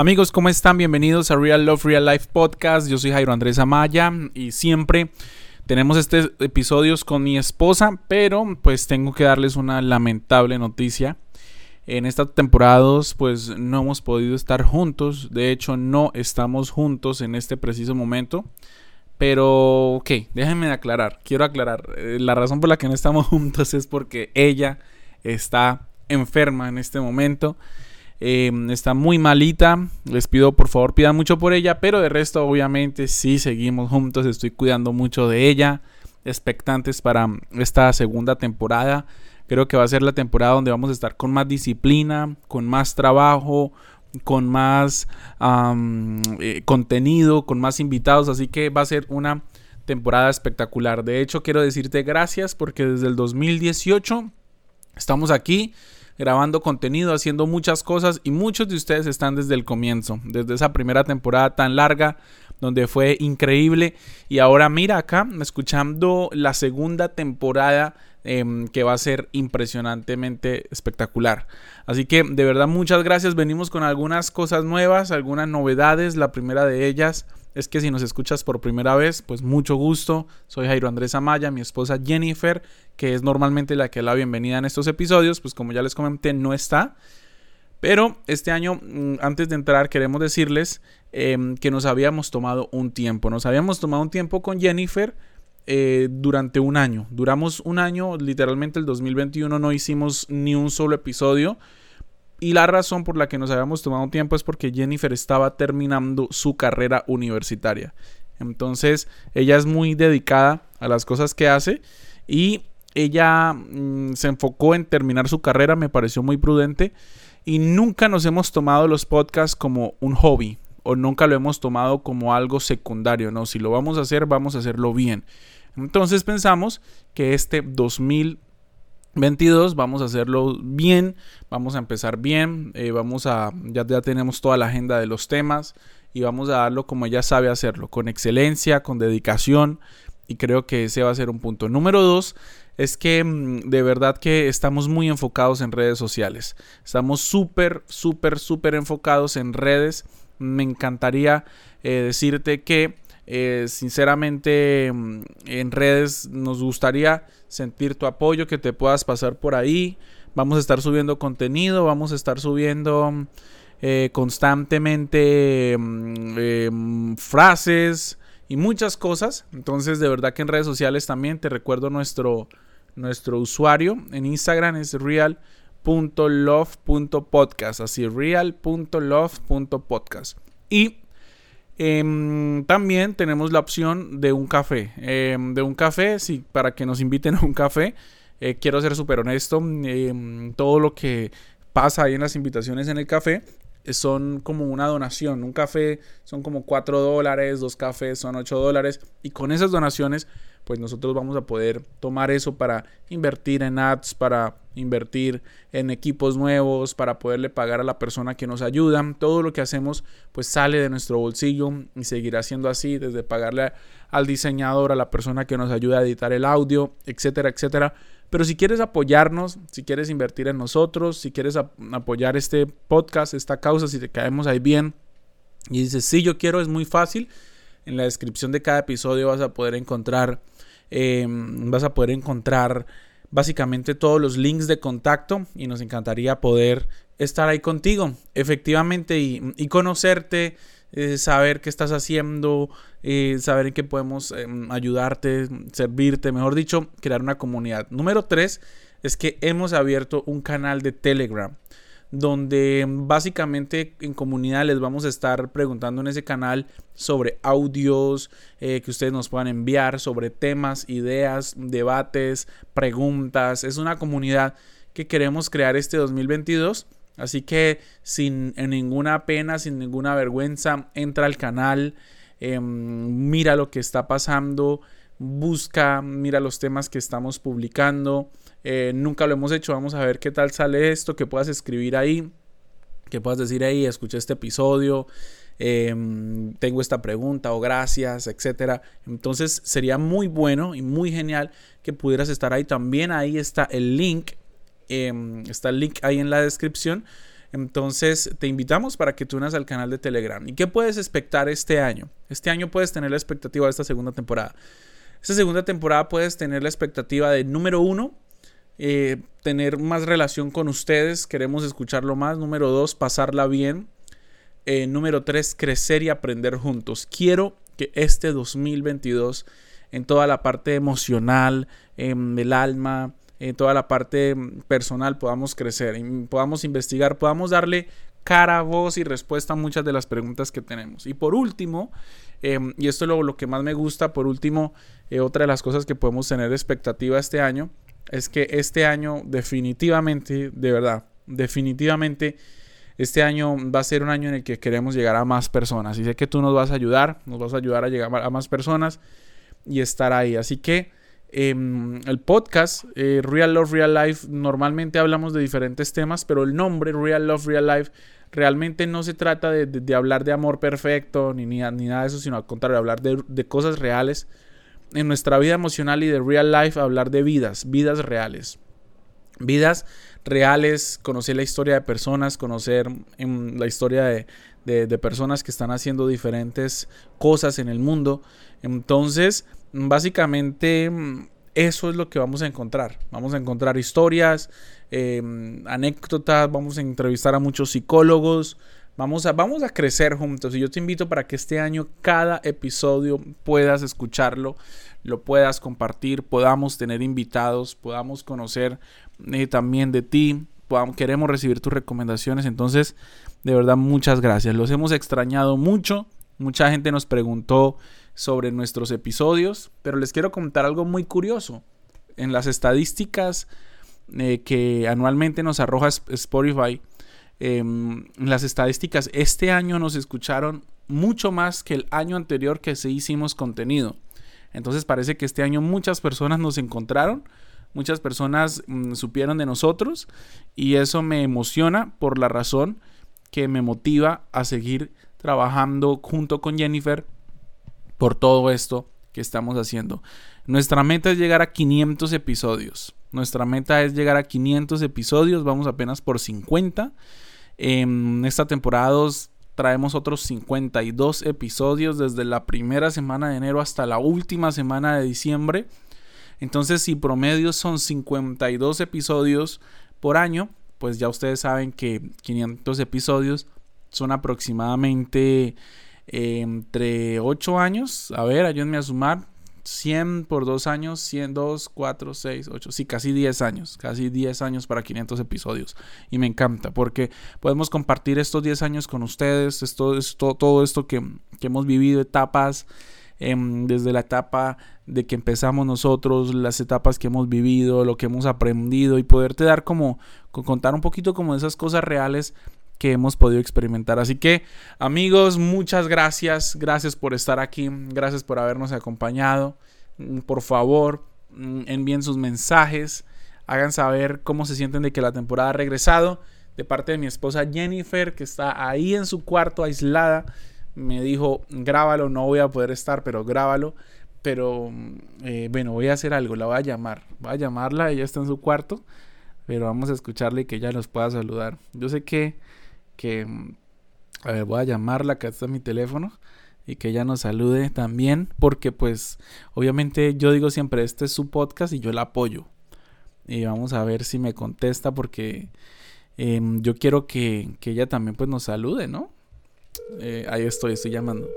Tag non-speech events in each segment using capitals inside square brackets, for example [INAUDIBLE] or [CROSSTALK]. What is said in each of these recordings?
Amigos, ¿cómo están? Bienvenidos a Real Love Real Life Podcast. Yo soy Jairo Andrés Amaya y siempre tenemos estos episodios con mi esposa, pero pues tengo que darles una lamentable noticia. En esta temporada pues no hemos podido estar juntos. De hecho, no estamos juntos en este preciso momento. Pero, ok, déjenme aclarar. Quiero aclarar. Eh, la razón por la que no estamos [LAUGHS] juntos es porque ella está enferma en este momento. Em, está muy malita. Les pido por favor pidan mucho por ella. Pero de resto obviamente sí seguimos juntos. Estoy cuidando mucho de ella. Expectantes para esta segunda temporada. Creo que va a ser la temporada donde vamos a estar con más disciplina, con más trabajo, con más eh, contenido, con más invitados. Así que va a ser una temporada espectacular. De hecho, quiero decirte gracias porque desde el 2018 estamos aquí grabando contenido, haciendo muchas cosas y muchos de ustedes están desde el comienzo, desde esa primera temporada tan larga donde fue increíble y ahora mira acá escuchando la segunda temporada em, que va a ser impresionantemente espectacular. Así que de verdad muchas gracias, venimos con algunas cosas nuevas, algunas novedades, la primera de ellas es que si nos escuchas por primera vez, pues mucho gusto. Soy Jairo Andrés Amaya, mi esposa Jennifer, que es normalmente la que da la bienvenida en estos episodios, pues como ya les comenté, no está. Pero este año, mm, antes de entrar, queremos decirles em, que nos habíamos tomado un tiempo. Nos habíamos tomado un tiempo con Jennifer eh, durante un año. Duramos un año, literalmente el 2021 no hicimos ni un solo episodio. Y la razón por la que nos habíamos tomado tiempo es porque Jennifer estaba terminando su carrera universitaria. Entonces, ella es muy dedicada a las cosas que hace y ella mm, se enfocó en terminar su carrera, me pareció muy prudente y nunca nos hemos tomado los podcasts como un hobby o nunca lo hemos tomado como algo secundario, no, si lo vamos a hacer, vamos a hacerlo bien. Entonces pensamos que este 2000 22 vamos a hacerlo bien, vamos a empezar bien, eh, vamos a, ya, ya tenemos toda la agenda de los temas y vamos a darlo como ella sabe hacerlo, con excelencia, con dedicación y creo que ese va a ser un punto. Número dos es que mm, de verdad que estamos muy enfocados en redes sociales, estamos súper, súper, súper enfocados en redes. Me encantaría eh, decirte que eh, sinceramente, mm, en redes nos gustaría sentir tu apoyo, que te puedas pasar por ahí. Vamos a estar subiendo contenido, vamos a estar subiendo eh, constantemente mm, em, frases y muchas cosas. Entonces, de verdad que en redes sociales también te recuerdo nuestro, nuestro usuario en Instagram es real.love.podcast, así real.love.podcast. Y Em, también tenemos la opción de un café. Em, de un café, sí, para que nos inviten a un café. Eh, quiero ser súper honesto. Em, todo lo que pasa ahí en las invitaciones en el café son como una donación. Un café son como 4 dólares, dos cafés son 8 dólares. Y con esas donaciones pues nosotros vamos a poder tomar eso para invertir en ads, para invertir en equipos nuevos, para poderle pagar a la persona que nos ayuda. Todo lo que hacemos pues sale de nuestro bolsillo y seguirá siendo así, desde pagarle al diseñador, a la persona que nos ayuda a editar el audio, etcétera, etcétera. Pero si quieres apoyarnos, si quieres invertir en nosotros, si quieres apoyar este podcast, esta causa, si te caemos ahí bien y dices, sí, yo quiero, es muy fácil. En la descripción de cada episodio vas a poder encontrar Em, vas a poder encontrar básicamente todos los links de contacto y nos encantaría poder estar ahí contigo efectivamente y, conocerte, eh, saber qué estás haciendo, eh, saber en qué podemos em, ayudarte, servirte, mejor dicho, crear una comunidad. Número tres es que hemos abierto un canal de Telegram donde básicamente en comunidad les vamos a estar preguntando en ese canal sobre audios eh, que ustedes nos puedan enviar, sobre temas, ideas, debates, preguntas. Es una comunidad que queremos crear este 2022. Así que sin ninguna pena, sin ninguna vergüenza, entra al canal, em, mira lo que está pasando, busca, mira los temas que estamos publicando. Eh, nunca lo hemos hecho, vamos a ver qué tal sale esto, que puedas escribir ahí, que puedas decir ahí, escuché este episodio, em, tengo esta pregunta o gracias, etcétera. Entonces sería muy bueno y muy genial que pudieras estar ahí. También ahí está el link, em, está el link ahí en la descripción. Entonces te invitamos para que te unas al canal de Telegram. ¿Y qué puedes expectar este año? Este año puedes tener la expectativa de esta segunda temporada. Esta segunda temporada puedes tener la expectativa de número uno, eh, tener más relación con ustedes, queremos escucharlo más. Número dos, pasarla bien. Eh, número tres, crecer y aprender juntos. Quiero que este 2022, en toda la parte emocional, em, del alma, en toda la parte personal, podamos crecer, podamos investigar, podamos darle cara, voz y respuesta a muchas de las preguntas que tenemos. Y por último, em, y esto es lo, lo, que más me gusta, por último, eh, otra de las cosas que podemos tener expectativa este año es que este año definitivamente, de verdad, definitivamente, este año va a ser un año en el que queremos llegar a más personas. Y sé que tú nos vas a ayudar, nos vas a ayudar a llegar a más personas y estar ahí. Así que em, el podcast, eh, Real Love, Real Life, normalmente hablamos de diferentes temas, pero el nombre Real Love, Real Life realmente no se trata de, hablar de amor perfecto ni, ni, nada de eso, sino al contrario, hablar de, de cosas reales en nuestra vida emocional y de real life hablar de vidas, vidas reales. Vidas reales, conocer la historia de personas, conocer em, la historia de, de, personas que están haciendo diferentes cosas en el mundo. Entonces, básicamente eso es lo que vamos a encontrar. Vamos a encontrar historias, em, anécdotas, vamos a entrevistar a muchos psicólogos, Vamos a, vamos a crecer juntos y yo te invito para que este año cada episodio puedas escucharlo, lo puedas compartir, podamos tener invitados, podamos conocer eh, también de ti, queremos recibir tus recomendaciones. Entonces, de verdad, muchas gracias. Los hemos extrañado mucho. Mucha gente nos preguntó sobre nuestros episodios, pero les quiero contar algo muy curioso. En las estadísticas eh, que anualmente nos arroja Spotify, Em, las estadísticas, este año nos escucharon mucho más que el año anterior que se hicimos contenido. Entonces parece que este año muchas personas nos encontraron, muchas personas mm, supieron de nosotros y eso me emociona por la razón que me motiva a seguir trabajando junto con Jennifer por todo esto que estamos haciendo. Nuestra meta es llegar a 500 episodios. Nuestra meta es llegar a 500 episodios, vamos apenas por 50. En esta temporada 2 traemos otros 52 episodios desde la primera semana de enero hasta la última semana de diciembre. Entonces, si promedio son 52 episodios por año, pues ya ustedes saben que 500 episodios son aproximadamente eh, entre 8 años. A ver, ayúdenme a sumar. 100 por 2 años, 100, 2, 4, 6, 8, sí, casi 10 años, casi 10 años para 500 episodios. Y me encanta porque podemos compartir estos 10 años con ustedes, esto, esto, todo esto que, hemos vivido, etapas, em, desde la etapa de que empezamos nosotros, las etapas que hemos vivido, lo que hemos aprendido y poderte dar como, contar un poquito como de esas cosas reales que hemos podido experimentar. Así que amigos, muchas gracias, gracias por estar aquí, gracias por habernos acompañado. Mm, por favor, mm, envíen sus mensajes, hagan saber cómo se sienten de que la temporada ha regresado. De parte de mi esposa Jennifer, que está ahí en su cuarto aislada, me dijo, grábalo, no voy a poder estar, pero grábalo. Pero mm, eh, bueno, voy a hacer algo, la voy a llamar. Voy a llamarla, ella está en su cuarto, pero vamos a escucharle y que ella nos pueda saludar. Yo sé que que, a ver, voy a llamarla, acá está mi teléfono, y que ella nos salude también, porque pues obviamente yo digo siempre, este es su podcast y yo la apoyo. Y vamos a ver si me contesta porque em, yo quiero que, que, ella también pues nos salude, ¿no? Eh, ahí estoy, estoy llamando.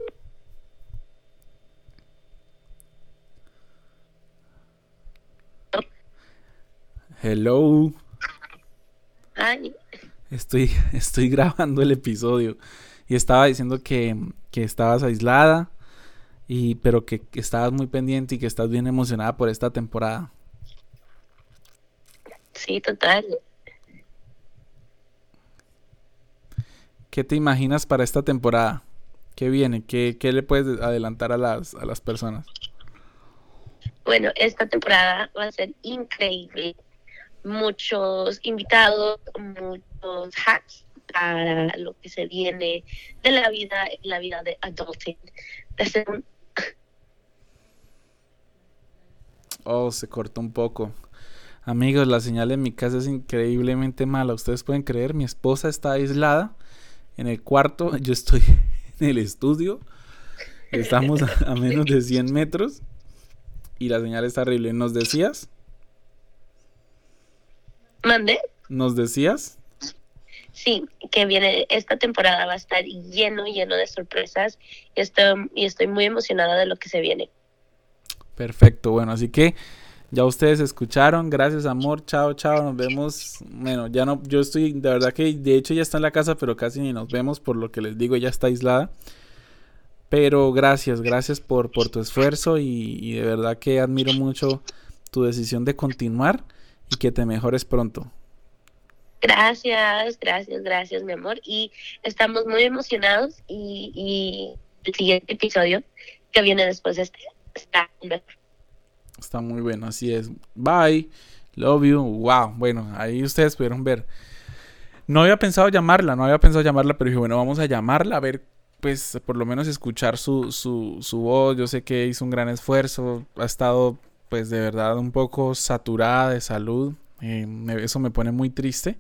Hello. Estoy, [LAUGHS] estoy grabando el episodio y estaba diciendo que, que estabas aislada, y, pero que, que estabas muy pendiente y que estás bien emocionada por esta temporada. Sí, total. ¿Qué te imaginas para esta temporada? ¿Qué viene? ¿Qué, qué le puedes adelantar a las, a las personas? Bueno, esta temporada va a ser increíble. Muchos invitados, muchos hacks para lo que se viene de la vida, la vida de adulting. Oh, se cortó un poco. Amigos, la señal en mi casa es increíblemente mala. Ustedes pueden creer, mi esposa está aislada en el cuarto, [LAUGHS] yo estoy en el estudio. Estamos a, menos de 100 metros y la señal es terrible. ¿Nos decías? ¿Mande? ¿Nos decías? Sí, que viene, esta temporada va a estar lleno, lleno de sorpresas y estoy, y estoy muy emocionada de lo que se viene. Perfecto, bueno, así que ya ustedes escucharon, gracias amor, chao, chao, nos vemos. Bueno, ya no, yo estoy, de verdad que de hecho ya está en la casa, pero casi ni nos vemos, por lo que les digo, ya está aislada. Pero gracias, gracias por, por tu esfuerzo y, y de verdad que admiro mucho tu decisión de continuar y que te mejores pronto. Gracias, gracias, gracias, mi amor. Y estamos muy emocionados y, y el siguiente episodio que viene después de este está. Está muy bueno, así es. Bye. Love you. Wow. Bueno, ahí ustedes pudieron ver. No había pensado llamarla, no había pensado llamarla, pero dije, bueno, vamos a llamarla, a ver, pues por lo menos escuchar su, su, su voz. Yo sé que hizo un gran esfuerzo, ha estado pues de verdad un poco saturada de salud. Eh, eso me pone muy triste.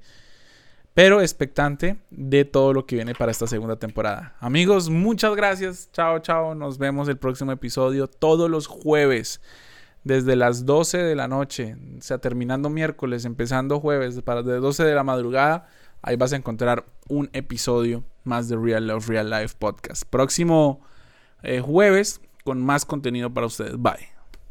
Pero expectante de todo lo que viene para esta segunda temporada. Amigos, muchas gracias. Chao, chao. Nos vemos el próximo episodio todos los jueves. Desde las 12 de la noche. O sea, terminando miércoles, empezando jueves. Para de 12 de la madrugada. Ahí vas a encontrar un episodio más de Real Love Real Life Podcast. Próximo eh, jueves con más contenido para ustedes. Bye.